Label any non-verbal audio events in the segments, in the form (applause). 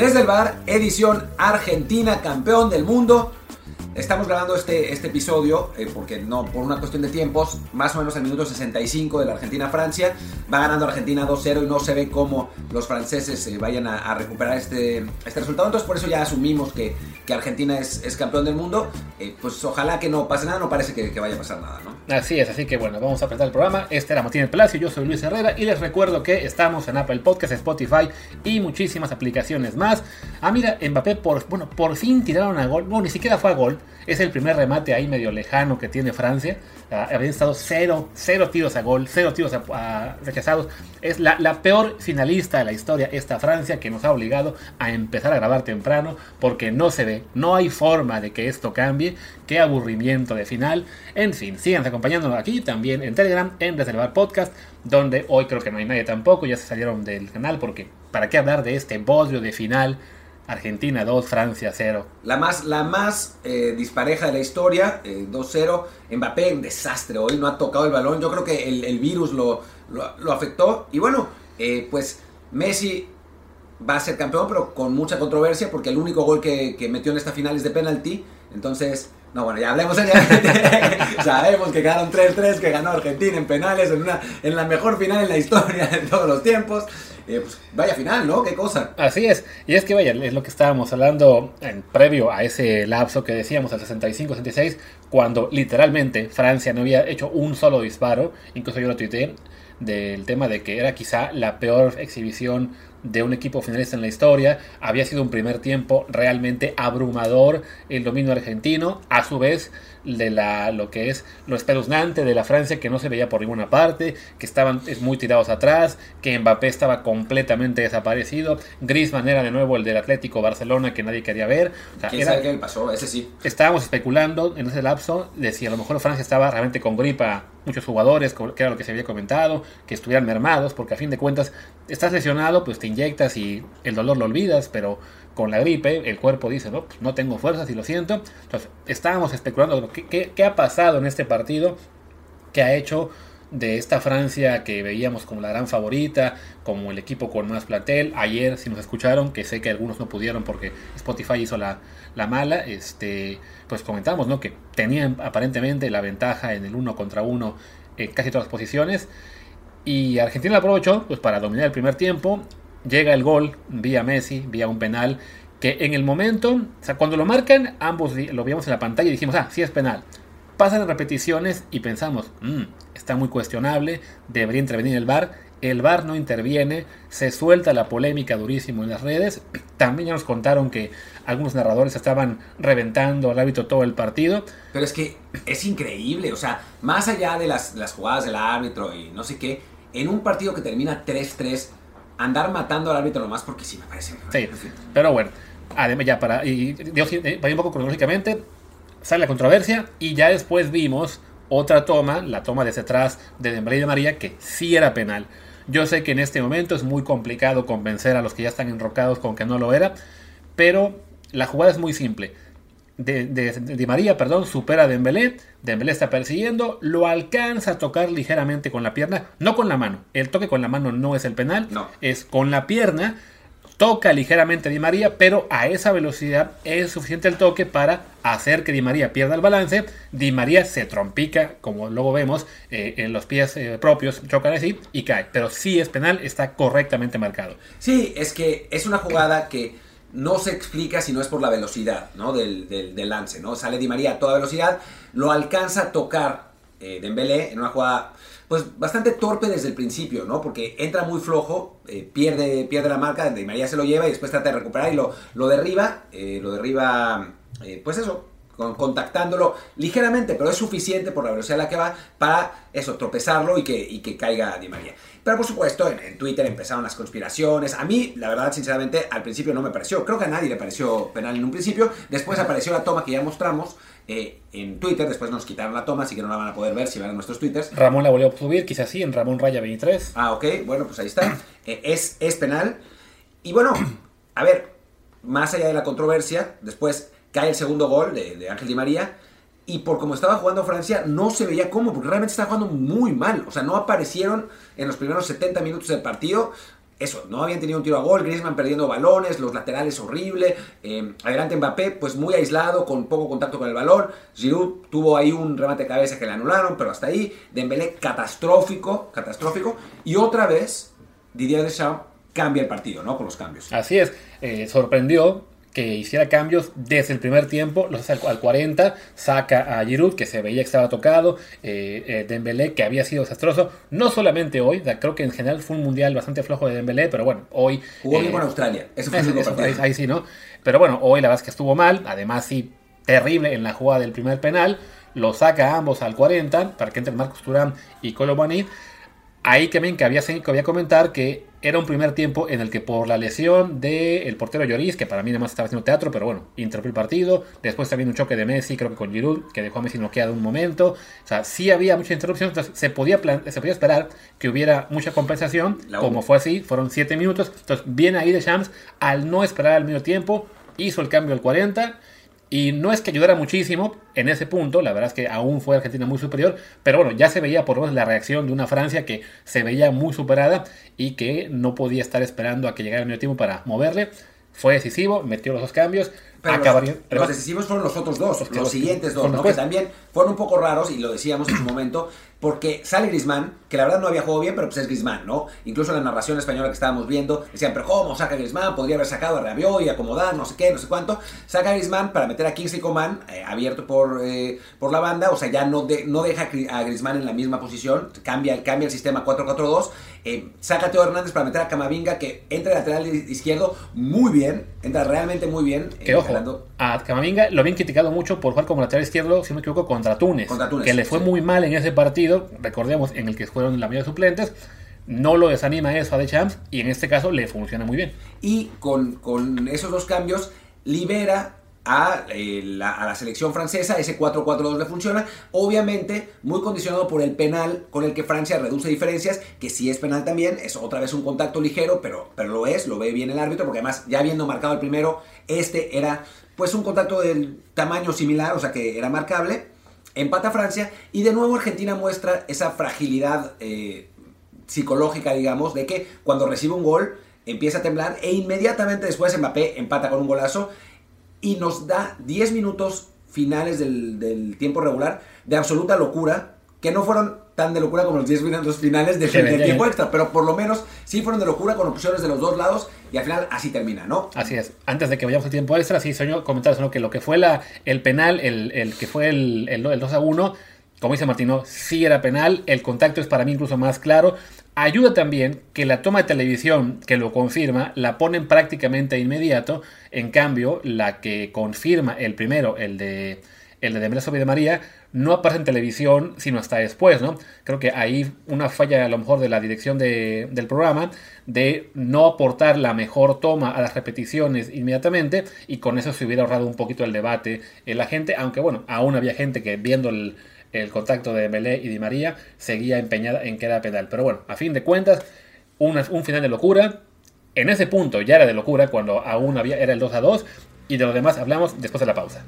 Desde el bar, edición Argentina, campeón del mundo. Estamos grabando este, este episodio eh, porque no, por una cuestión de tiempos, más o menos el minuto 65 de la Argentina-Francia. Va ganando Argentina 2-0 y no se ve cómo los franceses eh, vayan a, recuperar este, este resultado. Entonces por eso ya asumimos que, que Argentina es, es, campeón del mundo. Eh, pues ojalá que no pase nada, no parece que, que, vaya a pasar nada, ¿no? Así es, así que bueno, vamos a apretar el programa. Este era Martín El Palacio, yo soy Luis Herrera y les recuerdo que estamos en Apple Podcast, Spotify y muchísimas aplicaciones más. Ah, mira, Mbappé por, bueno, por fin tiraron a gol. Bueno, ni siquiera fue a gol es el primer remate ahí medio lejano que tiene Francia. Ah, habían estado cero, cero tiros a gol, cero tiros rechazados. Es la, peor finalista de la historia esta Francia que nos ha obligado a empezar a grabar temprano porque no se ve, no hay forma de que esto cambie. Qué aburrimiento de final. En fin, sigan acompañándonos aquí también en Telegram, en Reservar Podcast, donde hoy creo que no hay nadie tampoco, ya se salieron del canal porque ¿para qué hablar de este bodrio de final? Argentina 2, Francia 0. La más, la más eh, dispareja de la historia, 2-0. Eh, Mbappé, un desastre hoy, no ha tocado el balón. Yo creo que el, virus lo, lo, afectó. Y bueno, eh, pues Messi va a ser campeón, pero con mucha controversia, porque el único gol que, que metió en esta final es de penalti. Entonces, no, bueno, ya hablemos (laughs) Sabemos que quedaron 3-3, que ganó Argentina en penales, en, una, en la mejor final en la historia de todos los tiempos. Eh, pues vaya final, ¿no? Qué cosa. Así es. Y es que vaya, es lo que estábamos hablando en previo a ese lapso que decíamos, al 65-66, cuando literalmente Francia no había hecho un solo disparo. Incluso yo lo tuiteé del tema de que era quizá la peor exhibición de un equipo finalista en la historia. Había sido un primer tiempo realmente abrumador el dominio argentino. A su vez, de la, lo que es lo espeluznante de la Francia que no se veía por ninguna parte, que estaban muy tirados atrás, que Mbappé estaba completamente desaparecido, Griezmann era de nuevo el del Atlético Barcelona que nadie quería ver. ¿Quién sabe qué pasó? Ese sí. Estábamos especulando en ese lapso de si a lo mejor Francia estaba realmente con gripa, muchos jugadores, que era lo que se había comentado, que estuvieran mermados, porque a fin de cuentas estás lesionado, pues te inyectas y el dolor lo olvidas, pero con la gripe, el cuerpo dice, no, pues no tengo fuerzas y lo siento. Entonces, estábamos especulando qué, qué, ha pasado en este partido que ha hecho de esta Francia que veíamos como la gran favorita, como el equipo con más platel. Ayer, si nos escucharon, que sé que algunos no pudieron porque Spotify hizo la, la mala, este, pues comentamos ¿no? que tenían aparentemente la ventaja en el uno contra uno en casi todas las posiciones. Y Argentina la aprovechó pues, para dominar el primer tiempo llega el gol vía Messi, vía un penal, que en el momento, o sea, cuando lo marcan, ambos lo vimos en la pantalla y dijimos, ah, sí es penal. Pasan repeticiones y pensamos, mmm, está muy cuestionable, debería intervenir el VAR. El VAR no interviene, se suelta la polémica durísimo en las redes. (clears throat) También ya nos contaron que algunos narradores estaban reventando al árbitro todo el partido. Pero es que es increíble, o sea, más allá de las, las jugadas del árbitro y no sé qué, en un partido que termina 3-3, andar matando al árbitro nomás porque sí me parece. Sí, pero bueno, además ya para, y eh, un poco cronológicamente, sale la controversia y ya después vimos otra toma, la toma desde atrás de Dembélé y de María, que sí era penal. Yo sé que en este momento es muy complicado convencer a los que ya están enrocados con que no lo era, pero la jugada es muy simple de, María, perdón, supera a Dembélé, Dembélé está persiguiendo, lo alcanza a tocar ligeramente con la pierna, no con la mano, el toque con la mano no es el penal, no. es con la pierna, toca ligeramente a Di María, pero a esa velocidad es suficiente el toque para hacer que Di María pierda el balance, Di María se trompica, como luego vemos, eh, en los pies eh, propios, chocan así y cae, pero si es penal, está correctamente marcado. Sí, es que es una jugada que no se explica si no es por la velocidad ¿no? del, del, lance. ¿no? Sale Di María a toda velocidad, lo alcanza a tocar eh, Dembélé en una jugada pues bastante torpe desde el principio, ¿no? Porque entra muy flojo, eh, pierde, pierde la marca, Di María se lo lleva y después trata de recuperar y lo, lo derriba, eh, lo derriba, eh, pues eso, contactándolo ligeramente, pero es suficiente por la velocidad a la que va para eso, tropezarlo y que, y que caiga Di María. Pero por supuesto, en, Twitter empezaron las conspiraciones. A mí, la verdad, sinceramente, al principio no me pareció. Creo que a nadie le pareció penal en un principio. Después apareció la toma que ya mostramos eh, en Twitter. Después nos quitaron la toma, así que no la van a poder ver si van a nuestros Twitters. Ramón la volvió a subir, quizás sí, en Ramón Raya 23. Ah, ok. Bueno, pues ahí está. (clears throat) Eh, es, es penal. Y bueno, a ver, más allá de la controversia, después cae el segundo gol de, de Ángel Di María y por como estaba jugando Francia no se veía cómo, porque realmente estaba jugando muy mal. O sea, no aparecieron en los primeros 70 minutos del partido. Eso, no habían tenido un tiro a gol, Griezmann perdiendo balones, los laterales horrible, eh, adelante Mbappé pues muy aislado, con poco contacto con el balón, Giroud tuvo ahí un remate de cabeza que le anularon, pero hasta ahí, Dembélé catastrófico, catastrófico, y otra vez Didier Deschamps cambia el partido, ¿no? Con los cambios. Así es, eh, sorprendió que hiciera cambios desde el primer tiempo, los hace al 40, saca a Giroud, que se veía que estaba tocado, eh, eh, Dembélé, que había sido desastroso, no solamente hoy, creo que en general fue un mundial bastante flojo de Dembélé, pero bueno, hoy... Jugó bien con Australia, eso fue eso, ahí, ahí, sí, ¿no? Pero bueno, hoy la verdad es que estuvo mal, además sí, terrible en la jugada del primer penal, lo saca a ambos al 40, para que entre Marcos Turán y Colomani, ahí que que había, que había comentar que era un primer tiempo en el que por la lesión del portero Lloris, que para mí nada más estaba haciendo teatro, pero bueno, interrumpió el partido. Después también un choque de Messi, creo que con Giroud, que dejó a Messi noqueado un momento. O sea, sí había mucha interrupción, entonces se podía, se podía esperar que hubiera mucha compensación, como fue así, fueron 7 minutos. Entonces, viene ahí de Shams, al no esperar al medio tiempo, hizo el cambio al 40 y no es que ayudara muchísimo en ese punto, la verdad es que aún fue Argentina muy superior, pero bueno, ya se veía por lo menos la reacción de una Francia que se veía muy superada y que no podía estar esperando a que llegara el medio tiempo para moverle. Fue decisivo, metió los dos cambios. Pero los, los, decisivos fueron los otros dos, los, siguientes dos, ¿no? que también fueron un poco raros y lo decíamos en su momento, porque sale Grisman, que la verdad no había jugado bien, pero pues es Grisman, ¿no? Incluso en la narración española que estábamos viendo, decían, pero ¿cómo saca Grisman? Podría haber sacado a Rabiot y acomodar, no sé qué, no sé cuánto. Saca Grisman para meter a Kingsley Coman, eh, abierto por, eh, por la banda, o sea, ya no, no deja a Grisman en la misma posición, cambia, cambia el sistema 4-4-2, eh, saca a Teo Hernández para meter a Camavinga, que entra lateral izquierdo muy bien, entra realmente muy bien. Que ojo, a Camavinga lo habían criticado mucho por jugar como lateral izquierdo, si no me equivoco, contra Túnez, contra Túnez que le fue muy mal en ese partido recordemos, en el que fueron la mayoría de suplentes, no lo desanima eso a Deschamps y en este caso le funciona muy bien. Y con, esos dos cambios libera a, eh, la, a, selección francesa, ese 4-4-2 le funciona, obviamente muy condicionado por el penal con el que Francia reduce diferencias, que si es penal también, es otra vez un contacto ligero, pero, pero lo es, lo ve bien el árbitro, porque además ya habiendo marcado el primero, este era pues un contacto del tamaño similar, o sea que era marcable, empata Francia y de nuevo Argentina muestra esa fragilidad eh, psicológica, digamos, de que cuando recibe un gol empieza a temblar e inmediatamente después Mbappé empata con un golazo y nos da 10 minutos finales del, del tiempo regular de absoluta locura que no fueron tan de locura como los 10 minutos finales del, tiempo extra, pero por lo menos sí fueron de locura con opciones de los dos lados y al final así termina, ¿no? Así es. Antes de que vayamos al tiempo extra, sí, sueño comentar ¿no? que lo que fue la, el penal, el, el que fue el, el, 2 a 1, como dice Martino, sí era penal, el contacto es para mí incluso más claro. Ayuda también que la toma de televisión que lo confirma la ponen prácticamente inmediato, en cambio la que confirma el primero, el de el de Dembélé de María, no aparece en televisión sino hasta después, ¿no? Creo que ahí una falla a lo mejor de la dirección del programa de no aportar la mejor toma a las repeticiones inmediatamente y con eso se hubiera ahorrado un poquito el debate en la gente, aunque bueno, aún había gente que viendo el, contacto de Dembélé y Di María seguía empeñada en que era pedal. Pero bueno, a fin de cuentas, un final de locura. En ese punto ya era de locura cuando aún había, era el 2 a 2 y de lo demás hablamos después de la pausa.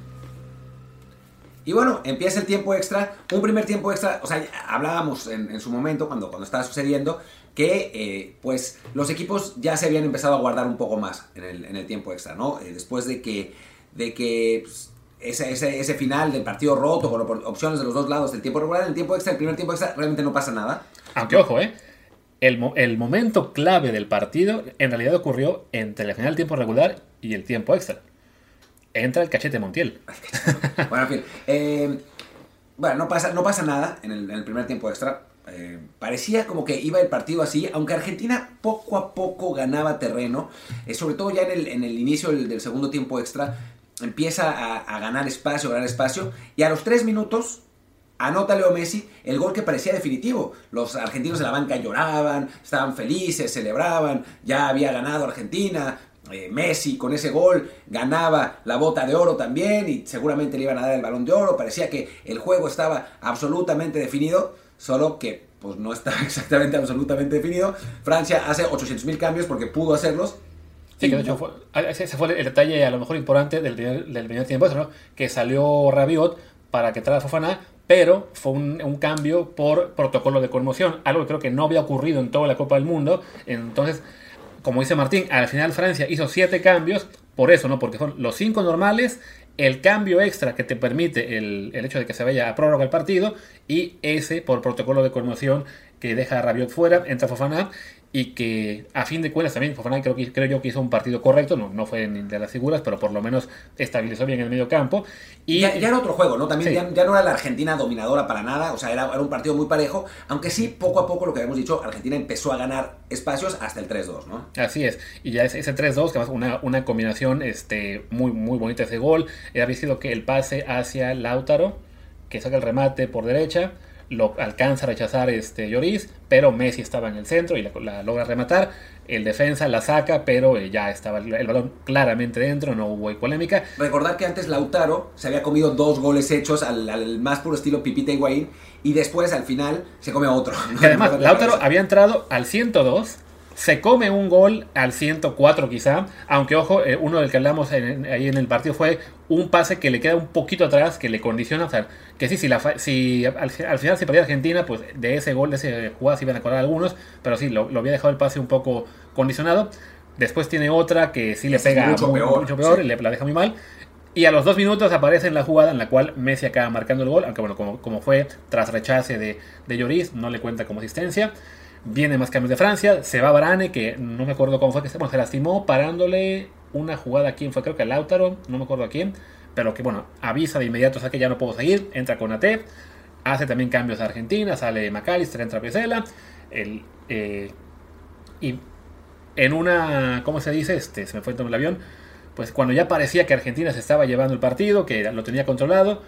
Y bueno, empieza el tiempo extra, un primer tiempo extra, o sea, hablábamos en, su momento, cuando, cuando estaba sucediendo, que eh, pues los equipos ya se habían empezado a guardar un poco más en el, tiempo extra, ¿no? Eh, después de que, de que pues, ese, ese, ese, final del partido roto con opciones de los dos lados del tiempo regular, el tiempo extra, el primer tiempo extra, realmente no pasa nada. Aunque ojo, ¿eh? El, el momento clave del partido en realidad ocurrió entre el final del tiempo regular y el tiempo extra entra el cachete Montiel. (laughs) bueno, en fin. Eh, bueno, no pasa, no pasa nada en el, primer tiempo extra. Eh, parecía como que iba el partido así, aunque Argentina poco a poco ganaba terreno, eh, sobre todo ya en el, en el inicio del, segundo tiempo extra, empieza a, ganar espacio, ganar espacio, y a los tres minutos anota Leo Messi el gol que parecía definitivo. Los argentinos de la banca lloraban, estaban felices, celebraban, ya había ganado Argentina, eh, Messi con ese gol ganaba la bota de oro también y seguramente le iban a dar el balón de oro. Parecía que el juego estaba absolutamente definido, solo que pues no estaba (laughs) exactamente absolutamente definido. Francia hace 800.000 cambios porque pudo hacerlos. Sí, que de hecho fue, ese fue el detalle a lo mejor importante del, del primer tiempo, ¿no? que salió Rabiot para que entrara Fofana, pero fue un, un, cambio por protocolo de conmoción, algo que creo que no había ocurrido en toda la Copa del Mundo. Entonces, como dice Martín, al final Francia hizo siete cambios, por eso, ¿no? Porque son los cinco normales, el cambio extra que te permite el, hecho de que se vaya a prórroga el partido y ese por protocolo de conmoción que deja a Rabiot fuera, entra Fofana y que a fin de cuentas también Fofana creo, yo que hizo un partido correcto, no, no fue de las figuras, pero por lo menos estabilizó bien el medio campo. Y, ya, ya, era otro juego, ¿no? También ya, ya, no era la Argentina dominadora para nada, o sea, era, era, un partido muy parejo, aunque sí, poco a poco, lo que habíamos dicho, Argentina empezó a ganar espacios hasta el 3-2, ¿no? Así es, y ya ese, ese 3-2, que es una, una combinación este, muy, muy bonita ese gol, había sido que el pase hacia Lautaro, que saca el remate por derecha, lo alcanza a rechazar este Lloris, pero Messi estaba en el centro y la, la logra rematar. El defensa la saca, pero eh, ya estaba el, el, balón claramente dentro, no hubo polémica. Recordar que antes Lautaro se había comido dos goles hechos al, al más puro estilo Pipita Higuaín y después al final se come otro. Y además, (laughs) Lautaro había entrado al 102 se come un gol al 104 quizá, aunque ojo, eh, uno del que hablamos en, ahí en el partido fue un pase que le queda un poquito atrás, que le condiciona, o sea, que sí, si, la, si al, al, final se perdía Argentina, pues de ese gol, de ese jugada se iban a acordar algunos, pero sí, lo, lo, había dejado el pase un poco condicionado. Después tiene otra que sí le es pega mucho muy, peor, mucho peor sí. y le, la deja muy mal. Y a los dos minutos aparece en la jugada en la cual Messi acaba marcando el gol, aunque bueno, como, como fue tras rechace de, de Lloris, no le cuenta como asistencia. Viene más cambios de Francia, se va Varane, que no me acuerdo cómo fue que se, bueno, se lastimó parándole una jugada a quién fue, creo que a Lautaro, no me acuerdo a quién, pero que bueno, avisa de inmediato, o sea que ya no puedo seguir, entra con AT, hace también cambios a Argentina, sale McAllister, entra Pesela, el, eh, y en una, ¿cómo se dice? Este, se me fue el avión, pues cuando ya parecía que Argentina se estaba llevando el partido, que lo tenía controlado,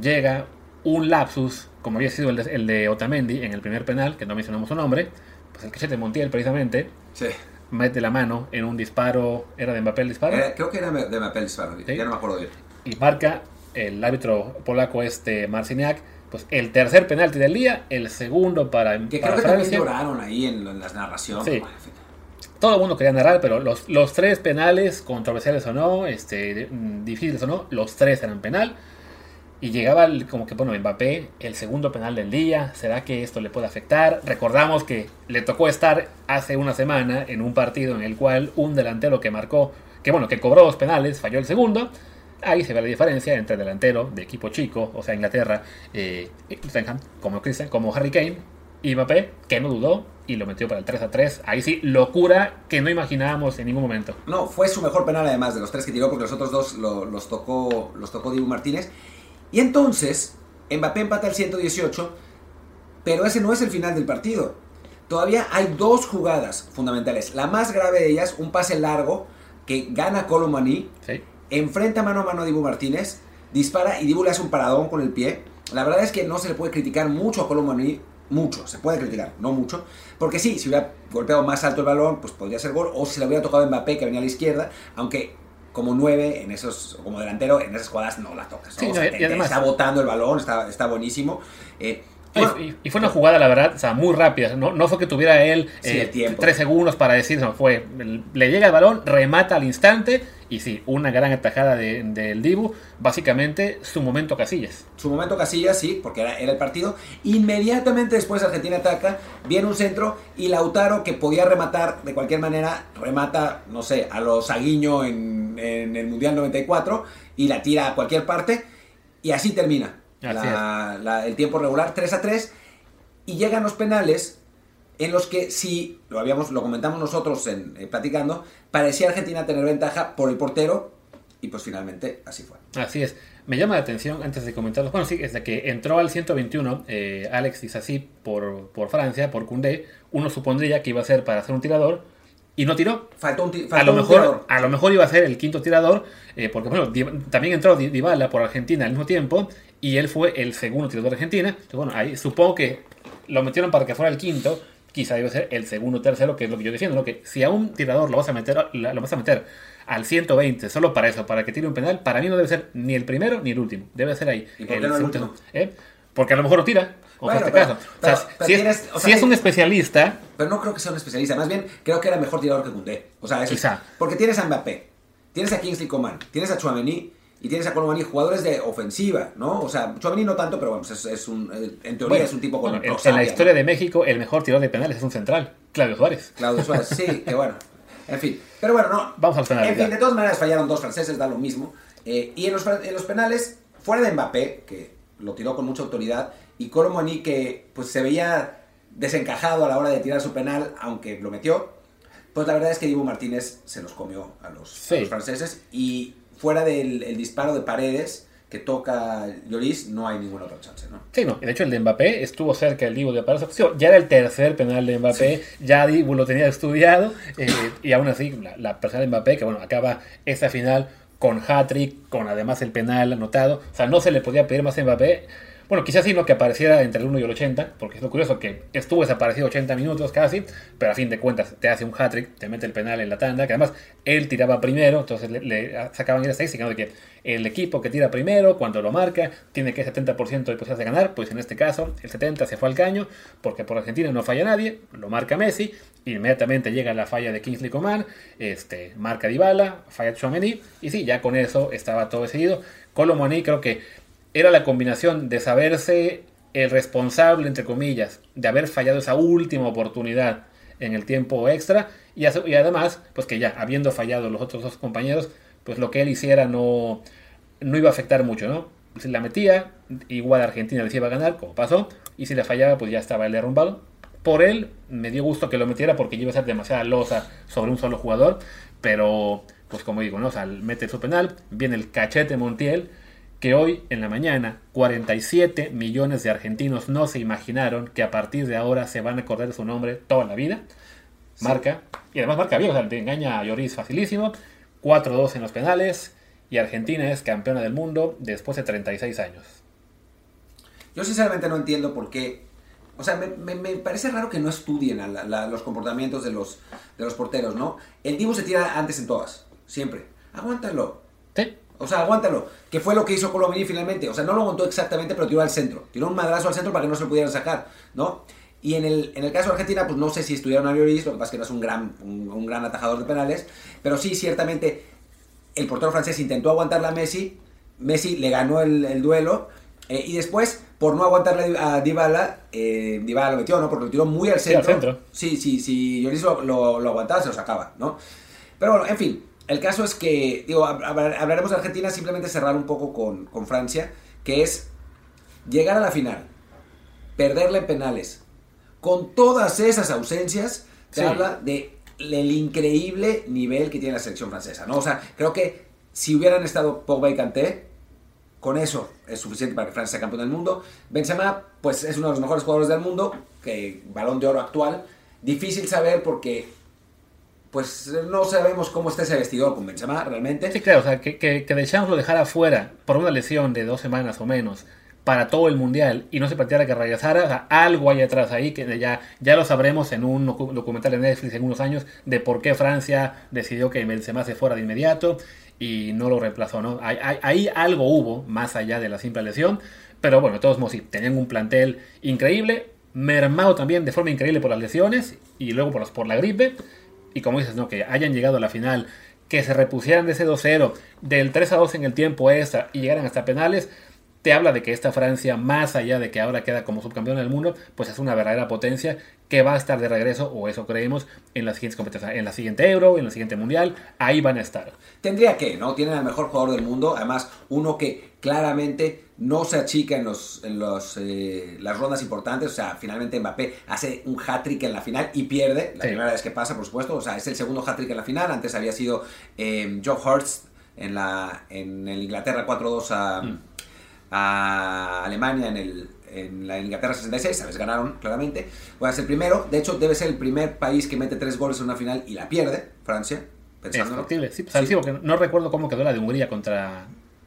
llega un lapsus, como había sido el de, el de, Otamendi en el primer penal, que no mencionamos su nombre, pues el cachete Montiel precisamente, sí. mete la mano en un disparo, ¿era de Mbappé el disparo? Eh, creo que era de Mbappé el disparo, ¿Sí? ya no me acuerdo bien. Y marca el árbitro polaco este Marciniak, pues el tercer penalti del día, el segundo para Que para creo que Francia. también lloraron ahí en, en las narraciones. Sí. Bueno, en fin. Todo el mundo quería narrar, pero los, los tres penales, controversiales o no, este, difíciles o no, los tres eran penal. Y llegaba el, como que, bueno, Mbappé, el segundo penal del día. ¿Será que esto le puede afectar? Recordamos que le tocó estar hace una semana en un partido en el cual un delantero que marcó, que bueno, que cobró dos penales, falló el segundo. Ahí se ve la diferencia entre el delantero de equipo chico, o sea, Inglaterra, eh, como, Christian, como Harry Kane, y Mbappé, que no dudó y lo metió para el 3 a 3. Ahí sí, locura que no imaginábamos en ningún momento. No, fue su mejor penal además de los tres que tiró, porque los otros dos lo, los tocó los tocó Dibu Martínez. Y entonces, Mbappé empata al 118, pero ese no es el final del partido. Todavía hay dos jugadas fundamentales. La más grave de ellas, un pase largo que gana Colomani, ¿Sí? enfrenta mano a mano a Dibu Martínez, dispara y Dibu le hace un paradón con el pie. La verdad es que no se le puede criticar mucho a Colomani, mucho, se puede criticar, no mucho, porque sí, si hubiera golpeado más alto el balón, pues podría ser gol, o si le hubiera tocado a Mbappé que venía a la izquierda, aunque como nueve en esos, como delantero, en esas jugadas no la tocas. ¿no? Sí, o sea, no, y te, además- está botando el balón, está, está buenísimo. Eh, bueno, Y, y fue una jugada, la verdad, o sea, muy rápida. No, no fue que tuviera él Sí, eh, tiempo. tres segundos para decir, no, fue. Le llega el balón, remata al instante. Y sí, una gran atajada de- del Dibu. Básicamente, su momento Casillas. su momento Casillas, sí, porque era, era el partido. Inmediatamente después Argentina ataca, viene un centro y Lautaro, que podía rematar de cualquier manera, remata, no sé, a los Saguiño en, en el Mundial 94 y la tira a cualquier parte. Y así termina Así la- la- el tiempo regular, 3 a 3. Y llegan los penales en los que si lo habíamos lo comentamos nosotros en, eh, platicando parecía Argentina tener ventaja por el portero y pues finalmente así fue Así es. Me llama la atención, antes de comentarlo, bueno, sí, desde que entró al 121 eh, Alex Disasi por, por Francia, por Koundé, uno supondría que iba a ser para hacer un tirador y no tiró. faltó un, ti- A faltó lo, mejor, tirador. a lo mejor iba a ser el quinto tirador, eh, porque bueno, también entró Dybala por Argentina al mismo tiempo y él fue el segundo tirador de Argentina. Entonces, bueno, ahí supongo que lo metieron para que fuera el quinto, quizá iba a ser el segundo o tercero, que es lo que yo defiendo, ¿no? que si a un tirador lo vas a meter, lo vas a meter al 120 solo para eso, para que tire un penal, para mí no debe ser ni el primero ni el último, debe ser ahí. ¿Y por qué no el último? ¿eh? Porque a lo mejor lo tira. O Bueno, en este pero- caso. pero- o sea, pero si, tienes- es, o si sea, es un especialista, Pero no creo que sea un especialista, más bien creo que era mejor tirador que Koundé. O sea, eso Quizá. porque tienes a Mbappé, tienes a Kingsley Coman, tienes a Chouameni y tienes a Colomani, jugadores de ofensiva, ¿no? O sea, Chouameni no tanto, pero bueno, pues es, es un, eh, en teoría Bueno, es un tipo con bueno, en, la historia ¿no? de México, el mejor tirador de penales es un central, Claudio Suárez. Claudio Suárez, sí, (laughs) que bueno. En fin, pero bueno, no. Vamos al penal. En fin, de todas maneras fallaron dos franceses, da lo mismo. Eh, y en los, en los penales, fuera de Mbappé, que lo tiró con mucha autoridad, y Colomoni, que pues se veía desencajado a la hora de tirar su penal, aunque lo metió, pues la verdad es que Dibu Martínez se los comió a los, Sí. a los franceses. Y fuera del el disparo de paredes que toca Lloris, no hay ninguna otra chance, ¿no? Sí, no. De hecho, el de Mbappé estuvo cerca del Dibu de París. Ya era el tercer penal de Mbappé. Ya Dibu lo tenía estudiado. eh, y aún así, la, la persona de Mbappé, que bueno, acaba esta final con hat-trick, con además el penal anotado. O sea, no se le podía pedir más a Mbappé. Bueno, quizás sí no que apareciera entre el 1 y el 80, porque es lo curioso que estuvo desaparecido 80 minutos casi, pero a fin de cuentas te hace un hat-trick, te mete el penal en la tanda, que además él tiraba primero, entonces le, sacaban esa estadística de que el equipo que tira primero, cuando lo marca, tiene que 70% de posibilidades de ganar, pues en este caso el 70 se fue al caño, porque por Argentina no falla nadie, lo marca Messi, inmediatamente llega la falla de Kingsley Coman, este, marca Dybala, falla Chouameni, y sí, ya con eso estaba todo decidido. Colomani creo que era la combinación de saberse el responsable, entre comillas, de haber fallado esa última oportunidad en el tiempo extra y, y además, pues que ya habiendo fallado los otros dos compañeros, pues lo que él hiciera no, no iba a afectar mucho, ¿no? Si la metía, igual Argentina les iba a ganar, como pasó, y si la fallaba, pues ya estaba el derrumbado. Por él, me dio gusto que lo metiera porque iba a ser demasiada losa sobre un solo jugador, pero, pues como digo, ¿no? O sea, mete su penal, viene el cachete Montiel, que hoy en la mañana 47 millones de argentinos no se imaginaron que a partir de ahora se van a acordar de su nombre toda la vida. Marca, y además marca bien, o sea, te engaña a Lloris facilísimo. 4-2 en los penales, y Argentina es campeona del mundo después de 36 años. Yo sinceramente no entiendo por qué. O sea, me, me- me parece raro que no estudien a la- la- los comportamientos de los, de los porteros, ¿no? El Dibu se tira antes en todas, siempre. Aguántalo. Sí, O sea, aguántalo. Que fue lo que hizo Colomini finalmente. O sea, no lo aguantó exactamente, pero tiró al centro. Tiró un madrazo al centro para que no se lo pudieran sacar, ¿no? Y en el, en el caso de Argentina, pues no sé si estudiaron a Lloris, lo que pasa es que no es un gran, un, un gran atajador de penales, pero sí, ciertamente, el portero francés intentó aguantarle a Messi, Messi le ganó el, el duelo, eh, y después, por no aguantarle a Dybala, eh, Dybala lo metió, ¿no? Porque lo tiró muy al Sí, al centro. centro. Sí, sí, si Lloris lo, lo, lo aguantaba, se lo sacaba, ¿no? Pero bueno, en fin, el caso es que, digo, hab- hab- hablaremos de Argentina, simplemente cerrar un poco con, con Francia, que es llegar a la final, perderle en penales, con todas esas ausencias, Sí. habla de el increíble nivel que tiene la selección francesa, ¿no? O sea, creo que si hubieran estado Pogba y Kanté, con eso es suficiente para que Francia sea campeón del mundo. Benzema, pues es uno de los mejores jugadores del mundo, que balón de oro actual. Difícil saber porque, pues no sabemos cómo está ese vestidor con Benzema realmente. Sí, claro, o sea, que, que, que Deschamps lo dejara fuera por una lesión de dos semanas o menos para todo el mundial y no se planteara que regresara, o sea, algo hay atrás ahí que ya, ya lo sabremos en un docu- documental de Netflix en unos años de por qué Francia decidió que Benzema se fuera de inmediato y no lo reemplazó, ¿no? Ahí, ahí- algo hubo más allá de la simple lesión, pero bueno, todos modos sí, tenían un plantel increíble, mermado también de forma increíble por las lesiones y luego por, las- por la gripe, y como dices, ¿no? Que hayan llegado a la final, que se repusieran de ese 2-0, del 3-2 en el tiempo extra y llegaran hasta penales, te habla de que esta Francia, más allá de que ahora queda como subcampeona del mundo, pues es una verdadera potencia que va a estar de regreso, o eso creemos, en las siguientes competencias, en la siguiente Euro, en la siguiente Mundial, ahí van a estar. Tendría que, ¿no? Tienen al mejor jugador del mundo, además uno que claramente no se achica en, los, en los, eh, las rondas importantes, o sea, finalmente Mbappé hace un hat-trick en la final y pierde, la Sí. primera vez que pasa, por supuesto, o sea, es el segundo hat-trick en la final, antes había sido eh, Joe Hurst en, la, en el Inglaterra 4-2 a, Mm. A Alemania en, el, en la Inglaterra 66, sabes, ganaron claramente, bueno, es el primero, de hecho debe ser el primer país que mete tres goles en una final y la pierde, Francia, Es pensándolo. factible, sí. O sea, sí, porque no recuerdo cómo quedó la de Hungría contra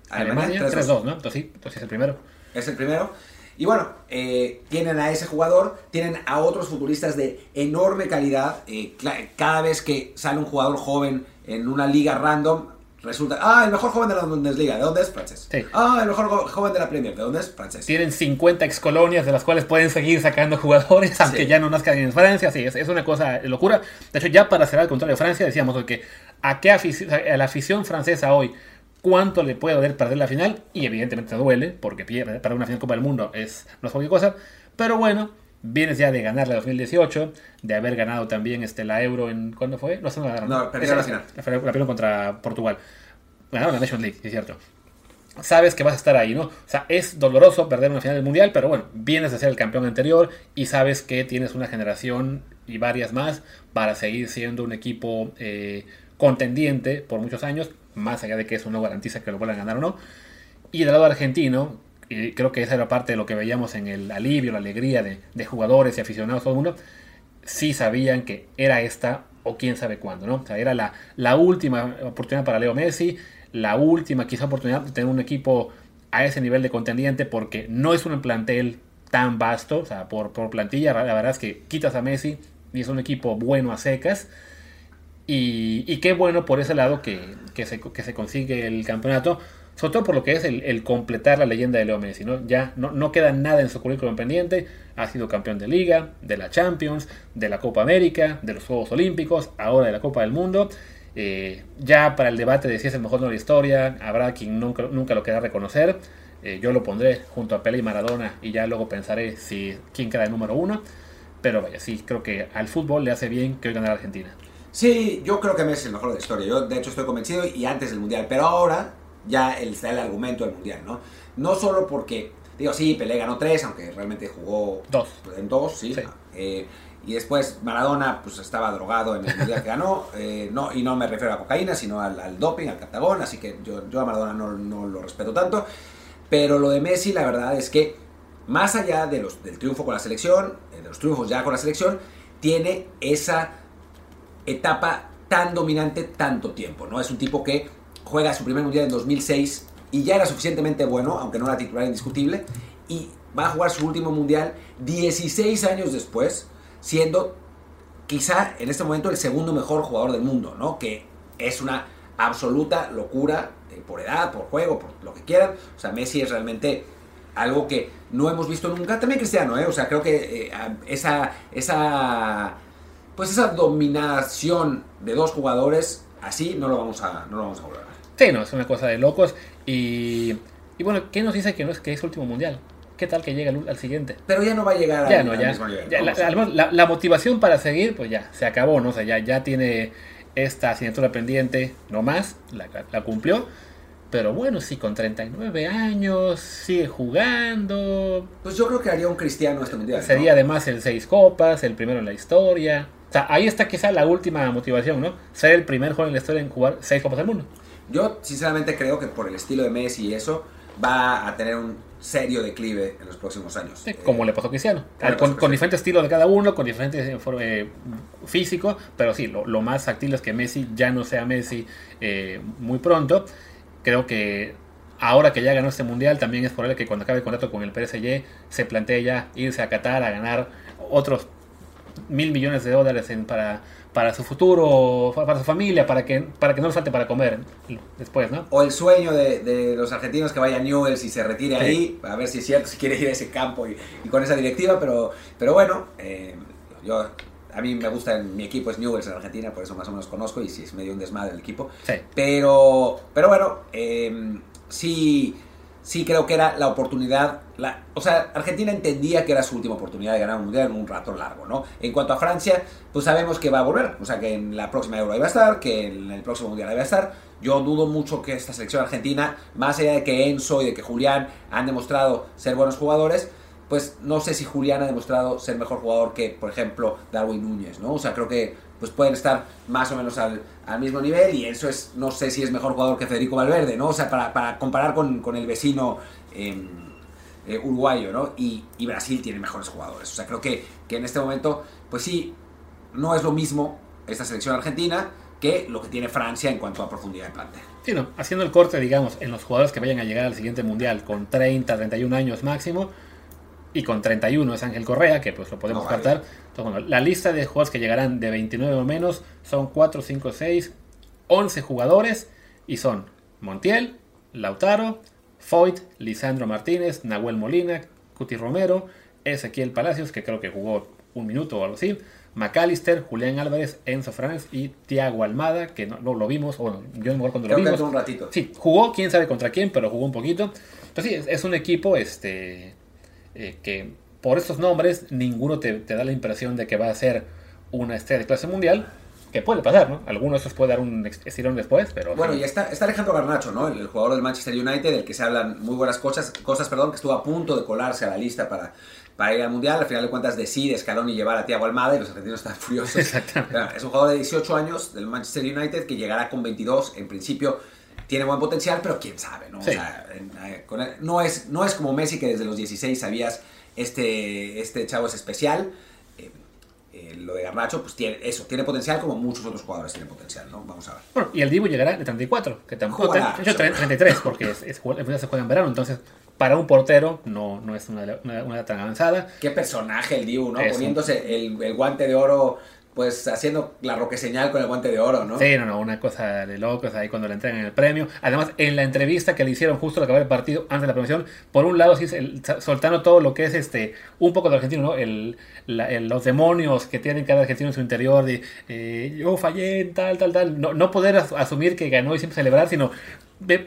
Alemania, Alemania, 3-2. 3-2, ¿no? Entonces sí, entonces es el primero. Es el primero. Y bueno, eh, tienen a ese jugador, tienen a otros futbolistas de enorme calidad. eh, cada vez que sale un jugador joven en una liga random, resulta, ah, el mejor joven de la Bundesliga, ¿de dónde es? Francés. Sí. Ah, el mejor jo- joven de la Premier, ¿de dónde es? Francés. Tienen 50 excolonias de las cuales pueden seguir sacando (laughs) jugadores, aunque Sí. ya no nazcan en Francia. Sí, es, es una cosa locura. De hecho, ya para cerrar el contrario de Francia, decíamos que a, qué afici- a la afición francesa hoy, cuánto le puede doler perder la final, y evidentemente duele, porque pierde, para una final Copa del Mundo es, no es cualquier cosa. Pero bueno, Vienes ya de ganar la 2018, de haber ganado también este, la Euro en... ¿Cuándo fue? No, no ganaron. No, perdieron la final. La, la contra Portugal. Ganaron la Nation League, es cierto. Sabes que vas a estar ahí, ¿no? O sea, es doloroso perder una final del Mundial, pero bueno, vienes a ser el campeón anterior y sabes que tienes una generación y varias más para seguir siendo un equipo eh, contendiente por muchos años, más allá de que eso no garantiza que lo vuelvan a ganar o no. Y del lado argentino, y creo que esa era parte de lo que veíamos en el alivio, la alegría de, de jugadores y aficionados, todo el mundo, sí sabían que era esta o quién sabe cuándo, ¿no? O sea, era la, la última oportunidad para Leo Messi, la última quizá oportunidad de tener un equipo a ese nivel de contendiente porque no es un plantel tan vasto, o sea, por, por plantilla, la verdad es que quitas a Messi y es un equipo bueno a secas. Y, y qué bueno por ese lado que, que, se, que se consigue el campeonato sobre todo por lo que es el, el, completar la leyenda de Leo Messi, ¿no? Ya no, no, queda nada en su currículum pendiente, ha sido campeón de liga, de la Champions, de la Copa América, de los Juegos Olímpicos, ahora de la Copa del Mundo. Eh, ya para el debate de si es el mejor de la historia, habrá quien nunca, nunca lo quiera reconocer. Eh, yo lo pondré junto a Pelé y Maradona y ya luego pensaré si quién queda el número uno. Pero vaya, sí, creo que al fútbol le hace bien que hoy gane Argentina. Sí, yo creo que Messi es el mejor de la historia. Yo, de hecho, estoy convencido y antes del Mundial. Pero ahora ya el, está el argumento del mundial, ¿no? No solo porque, digo, sí, Pelé ganó tres, aunque realmente jugó dos. en dos, sí. sí. Eh, y después Maradona pues estaba drogado en el mundial que ganó, (laughs) eh, no, y no me refiero a cocaína, sino al, al doping, al captagón, así que yo, yo a Maradona no, no, lo respeto tanto. Pero lo de Messi, la verdad es que, más allá de los, del triunfo con la selección, de los triunfos ya con la selección, tiene esa etapa tan dominante tanto tiempo, ¿no? Es un tipo que juega su primer mundial en 2006 y ya era suficientemente bueno, aunque no era titular indiscutible, y va a jugar su último mundial 16 años después, siendo quizá en este momento el segundo mejor jugador del mundo, ¿no? Que es una absoluta locura eh, por edad, por juego, por lo que quieran. O sea, Messi es realmente algo que no hemos visto nunca. También Cristiano, ¿eh? O sea, creo que eh, esa, esa, pues esa dominación de dos jugadores así no lo vamos a, no lo vamos a volver. Sí, no, es una cosa de locos. Y, y bueno, ¿qué nos dice que no es que es último mundial? ¿Qué tal que llegue al, al siguiente? Pero ya no va a llegar ya al, no, al ya, mismo nivel. ya ¿no? la, la, la- motivación para seguir, pues ya, se acabó, ¿no? O sea, ya, ya tiene esta asignatura pendiente, no más, la, la cumplió. Pero bueno, sí, con 39 años, sigue jugando. pues yo creo que haría un cristiano este mundial. ¿no? Sería además el seis copas, el primero en la historia. O sea, ahí está quizá la última motivación, ¿no? Ser el primer joven en la historia en jugar seis copas del mundo. Yo sinceramente creo que por el estilo de Messi y eso va a tener un serio declive en los próximos años. Sí, Eh, como le pasó a Cristiano. Con, con Cristiano. diferente estilo de cada uno, con diferentes eh, eh, físico, pero sí, lo, lo más factible es que Messi ya no sea Messi eh, muy pronto. Creo que ahora que ya ganó este mundial, también es probable que cuando acabe el contrato con el PSG se plantee ya irse a Qatar a ganar otros mil millones de dólares en- para, para su futuro, para su familia, para que, para que no le falte para comer después, ¿no? O el sueño de, de los argentinos que vaya a Newell's y se retire Sí. ahí, a ver si es cierto, si quiere ir a ese campo y, y con esa directiva, pero, pero bueno, eh, yo a mí me gusta, mi equipo es Newell's en Argentina, por eso más o menos conozco y si es medio un desmadre el equipo. Sí. Pero, pero bueno, eh, sí, sí creo que era la oportunidad. La, o sea, Argentina entendía que era su última oportunidad de ganar un mundial en un rato largo, ¿no? En cuanto a Francia, pues sabemos que va a volver. O sea, que en la próxima Euro ahí va a estar, que en el próximo mundial ahí va a estar. Yo dudo mucho que esta selección argentina, más allá de que Enzo y de que Julián han demostrado ser buenos jugadores, pues no sé si Julián ha demostrado ser mejor jugador que, por ejemplo, Darwin Núñez, ¿no? O sea, creo que pues pueden estar más o menos al, al mismo nivel y eso es, no sé si es mejor jugador que Federico Valverde, ¿no? O sea, para, para comparar con, con el vecino eh, eh, uruguayo, ¿no? Y, y Brasil tiene mejores jugadores. O sea, creo que, que en este momento, pues sí, no es lo mismo esta selección argentina que lo que tiene Francia en cuanto a profundidad de plantel. Sí, no, haciendo el corte, digamos, en los jugadores que vayan a llegar al siguiente mundial con 30, 31 años máximo, y con 31 es Ángel Correa, que pues lo podemos No, vale. Entonces, bueno, la lista de jugadores que llegarán de 29 o menos son 4, 5, 6, 11 jugadores, y son Montiel, Lautaro, Foyt, Lisandro Martínez, Nahuel Molina, Cuti Romero, Ezequiel Palacios, que creo que jugó un minuto o algo así, McAllister, Julián Álvarez, Enzo Fernández y Tiago Almada, que no, no lo vimos, o bueno, yo mejor cuando lo Creo que vimos. entró un ratito. Sí, jugó, quién sabe contra quién, pero jugó un poquito. Entonces sí, es, es un equipo este, eh, que por estos nombres, ninguno te, te da la impresión de que va a ser una estrella de clase mundial que puede pasar, ¿no? Alguno de esos puede dar un estirón después, pero... Bueno, y está, está Alejandro Garnacho, ¿no? El, el, jugador del Manchester United, del que se hablan muy buenas cosas, cosas perdón, que estuvo a punto de colarse a la lista para, para ir al Mundial. Al final de cuentas decide Escalón y llevar a Thiago Almada y los argentinos están furiosos. (laughs) Exactamente. Es un jugador de 18 años del Manchester United que llegará con 22. En principio tiene buen potencial, pero quién sabe, ¿no? Sí. O sea, con él, no, es, no es como Messi que desde los 16 sabías este, este chavo es especial eh, lo de Garnacho, pues tiene eso, tiene potencial como muchos otros jugadores tienen potencial, ¿no? Vamos a ver. Bueno, y el Dibu llegará de 34, que tampoco. Jugará, hecho, 33, porque es, es, es, se juega en verano, entonces para un portero no, no es una, una, tan avanzada. Qué personaje el Dibu, ¿no? Eso. Poniéndose el, el, guante de oro pues haciendo la roque señal con el guante de oro, ¿no? Sí, no, no, una cosa de locos ahí cuando le entregan el premio. Además, en la entrevista que le hicieron justo al acabar el partido, antes de la promoción, por un lado, sí, el, soltando todo lo que es este, un poco de argentino, ¿no? El, la, el, los demonios que tiene cada argentino en su interior, de eh, yo fallé, tal, tal, tal. No, no poder as asumir que ganó y siempre celebrar, sino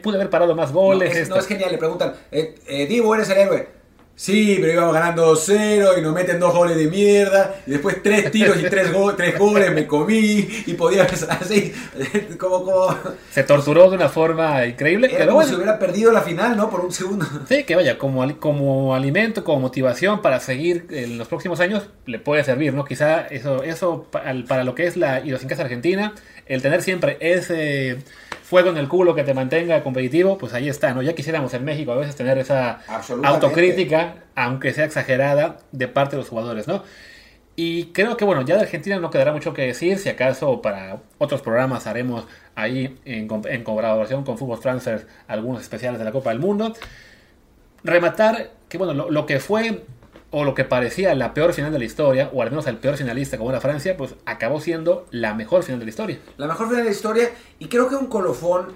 pude haber parado más goles. No, es, no, es genial, le preguntan, eh, eh, Divo, eres el héroe. Sí, pero íbamos ganando 2-0 y nos meten dos goles de mierda. Y después tres tiros y tres, go tres goles me comí. Y podía así, (laughs) como, como... Se torturó de una forma increíble. Era pero como bueno. si hubiera perdido la final, ¿no? Por un segundo. Sí, que vaya, como, como alimento, como motivación para seguir en los próximos años, le puede servir, ¿no? Quizá eso, eso para lo que es la idiosincrasia argentina, el tener siempre ese fuego en el culo que te mantenga competitivo, pues ahí está, ¿no? Ya quisiéramos en México a veces tener esa autocrítica, aunque sea exagerada, de parte de los jugadores, ¿no? Y creo que, bueno, ya de Argentina no quedará mucho que decir, si acaso para otros programas haremos ahí en, en colaboración con Fútbol Transfer algunos especiales de la Copa del Mundo. Rematar que, bueno, lo, lo que fue o lo que parecía la peor final de la historia, o al menos el peor finalista como era Francia, pues acabó siendo la mejor final de la historia. La mejor final de la historia, y creo que un colofón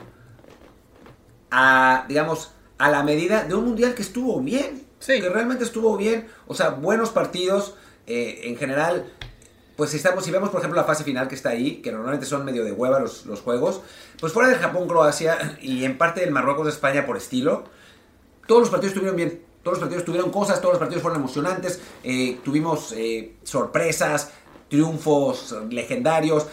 a, digamos, a la medida de un mundial que estuvo bien. Sí. Que realmente estuvo bien. O sea, buenos partidos. Eh, en general, pues si, estamos, si vemos, por ejemplo, la fase final que está ahí, que normalmente son medio de hueva los, los juegos, pues fuera del Japón-Croacia y en parte del Marruecos-España por estilo, todos los partidos estuvieron bien. Todos los partidos tuvieron cosas, todos los partidos fueron emocionantes, eh, tuvimos eh, sorpresas, triunfos legendarios.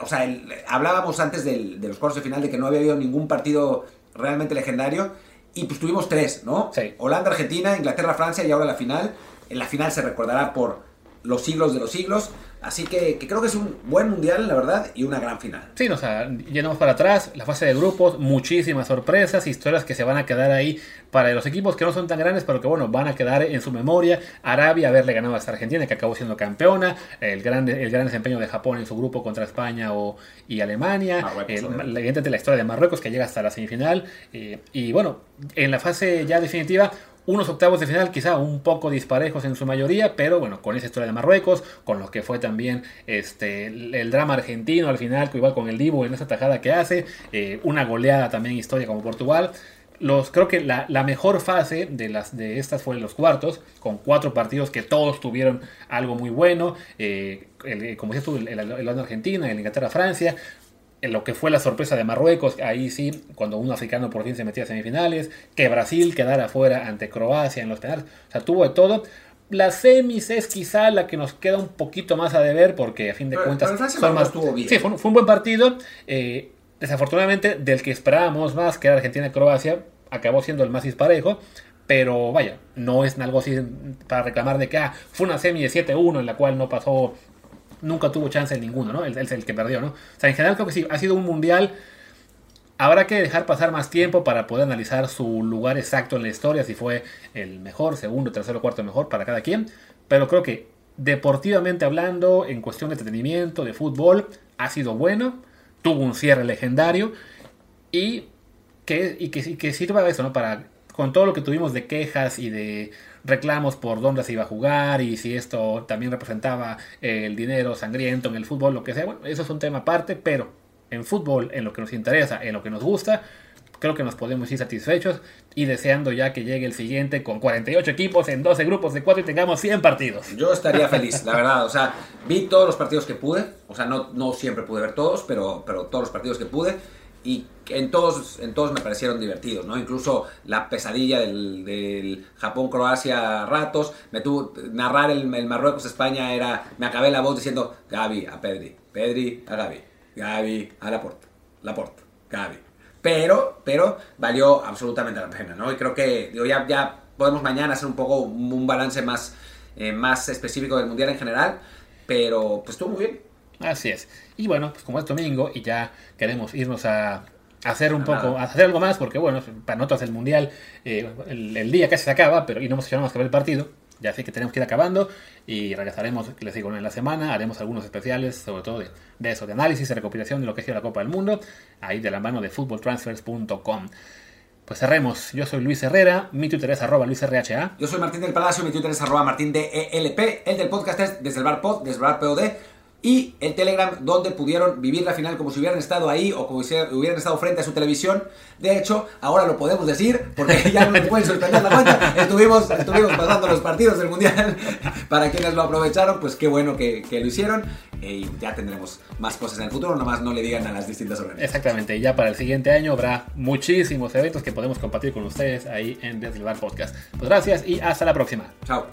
O sea, el, hablábamos antes del, de los cuartos de final de que no había habido ningún partido realmente legendario. Y pues tuvimos tres, ¿no? Sí. Holanda, Argentina, Inglaterra, Francia y ahora la final. En la final se recordará por los siglos de los siglos. Así que, que, creo que es un buen mundial, la verdad, y una gran final. Sí, o sea, llenamos para atrás la fase de grupos, muchísimas sorpresas, historias que se van a quedar ahí para los equipos que no son tan grandes, pero que bueno, van a quedar en su memoria. Arabia haberle ganado a esta Argentina, que acabó siendo campeona, el gran, el gran desempeño de Japón en su grupo contra España o, y Alemania, evidentemente la historia de Marruecos que llega hasta la semifinal, eh, y bueno, en la fase ya definitiva unos octavos de final quizá un poco disparejos en su mayoría, pero bueno, con esa historia de Marruecos, con lo que fue también este, el, drama argentino al final, igual con el Divo en esa tajada que hace, eh, una goleada también historia como Portugal. Los, creo que la, mejor fase de, las, de estas fue los cuartos, con cuatro partidos que todos tuvieron algo muy bueno, eh, el, como decías tú, el, el, el Argentina, el Inglaterra-Francia, en lo que fue la sorpresa de Marruecos, ahí sí, cuando un africano por fin se metía a semifinales, que Brasil quedara fuera ante Croacia en los penales, o sea, tuvo de todo. La semis es quizá la que nos queda un poquito más a deber, porque a fin de pero, cuentas pero son más... Estuvo bien. Sí, fue un, fue un buen partido. Eh, desafortunadamente, del que esperábamos más, que era Argentina-Croacia, acabó siendo el más disparejo. Pero vaya, no es algo así para reclamar de que ah, fue una semi de 7-1 en la cual no pasó nunca tuvo chance en ninguno, ¿no? Él es el que perdió, ¿no? O sea, en general creo que sí, ha sido un mundial. Habrá que dejar pasar más tiempo para poder analizar su lugar exacto en la historia, si fue el mejor, segundo, tercero, cuarto mejor para cada quien. Pero creo que deportivamente hablando, en cuestión de entretenimiento, de fútbol, ha sido bueno. Tuvo un cierre legendario y que, y que, y que sirva eso, ¿no? Para, con todo lo que tuvimos de quejas y de reclamos por dónde se iba a jugar y si esto también representaba el dinero sangriento en el fútbol, lo que sea. Bueno, eso es un tema aparte, pero en fútbol, en lo que nos interesa, en lo que nos gusta, creo que nos podemos ir satisfechos y deseando ya que llegue el siguiente con 48 equipos en 12 grupos de 4 y tengamos 100 partidos. Yo estaría feliz, la verdad. O sea, vi todos los partidos que pude. O sea, no, no siempre pude ver todos, pero, pero todos los partidos que pude. Y en todos, en todos me parecieron divertidos, ¿no? Incluso la pesadilla del, del Japón-Croacia a ratos, me tuvo, narrar el, el Marruecos-España era, me acabé la voz diciendo, Gaby a Pedri, Pedri a Gaby, Gaby a Laporta, Laporta, Gaby. Pero, pero valió absolutamente la pena, ¿no? Y creo que digo, ya, ya podemos mañana hacer un poco un balance más, eh, más específico del Mundial en general, pero pues estuvo muy bien. Así es. Y bueno, pues como es domingo y ya queremos irnos a hacer un poco, a hacer algo más, porque bueno, para nosotros el mundial, eh, el, el, día casi se acaba, pero y no hemos hecho nada más que ver el partido. Ya sé que tenemos que ir acabando y regresaremos, les digo, en la semana. Haremos algunos especiales, sobre todo de, de eso, de análisis y recopilación de lo que ha sido la Copa del Mundo, ahí de la mano de footballtransfers.com. Pues cerremos. Yo soy Luis Herrera, mi Twitter es arroba LuisRHA. Yo soy Martín del Palacio, mi Twitter es arroba Martín DELP. El del podcast es desde el bar pod, desde el bar POD y el Telegram donde pudieron vivir la final como si hubieran estado ahí o como si hubieran estado frente a su televisión. De hecho, ahora lo podemos decir porque ya no me pueden sorprender la cuenta. Estuvimos, estuvimos pasando los partidos del Mundial. (laughs) Para quienes lo aprovecharon, pues qué bueno que, que lo hicieron. Y ya tendremos más cosas en el futuro, nomás no le digan a las distintas organizaciones. Exactamente, y ya para el siguiente año habrá muchísimos eventos que podemos compartir con ustedes ahí en Desde el Bar Podcast. Pues gracias y hasta la próxima. Chao.